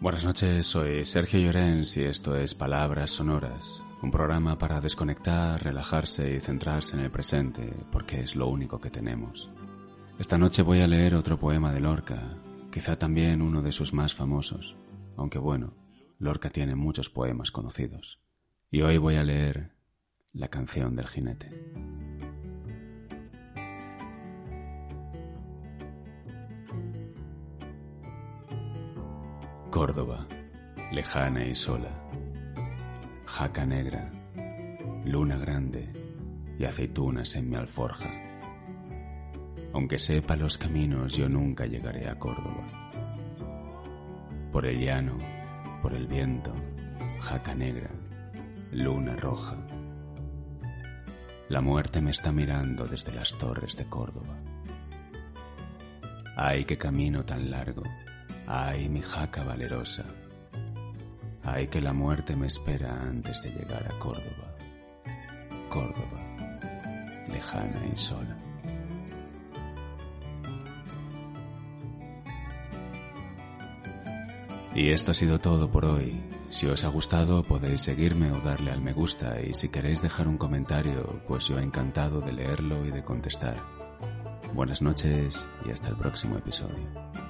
Buenas noches, soy Sergio Llorens y esto es Palabras Sonoras, un programa para desconectar, relajarse y centrarse en el presente, porque es lo único que tenemos. Esta noche voy a leer otro poema de Lorca, quizá también uno de sus más famosos, aunque bueno, Lorca tiene muchos poemas conocidos. Y hoy voy a leer La canción del jinete. Córdoba, lejana y sola, jaca negra, luna grande y aceitunas en mi alforja. Aunque sepa los caminos, yo nunca llegaré a Córdoba. Por el llano, por el viento, jaca negra, luna roja. La muerte me está mirando desde las torres de Córdoba. Ay, qué camino tan largo, Ay, mi jaca valerosa. Ay, que la muerte me espera antes de llegar a Córdoba. Córdoba, lejana y sola. Y esto ha sido todo por hoy. Si os ha gustado podéis seguirme o darle al me gusta y si queréis dejar un comentario, pues yo encantado de leerlo y de contestar. Buenas noches y hasta el próximo episodio.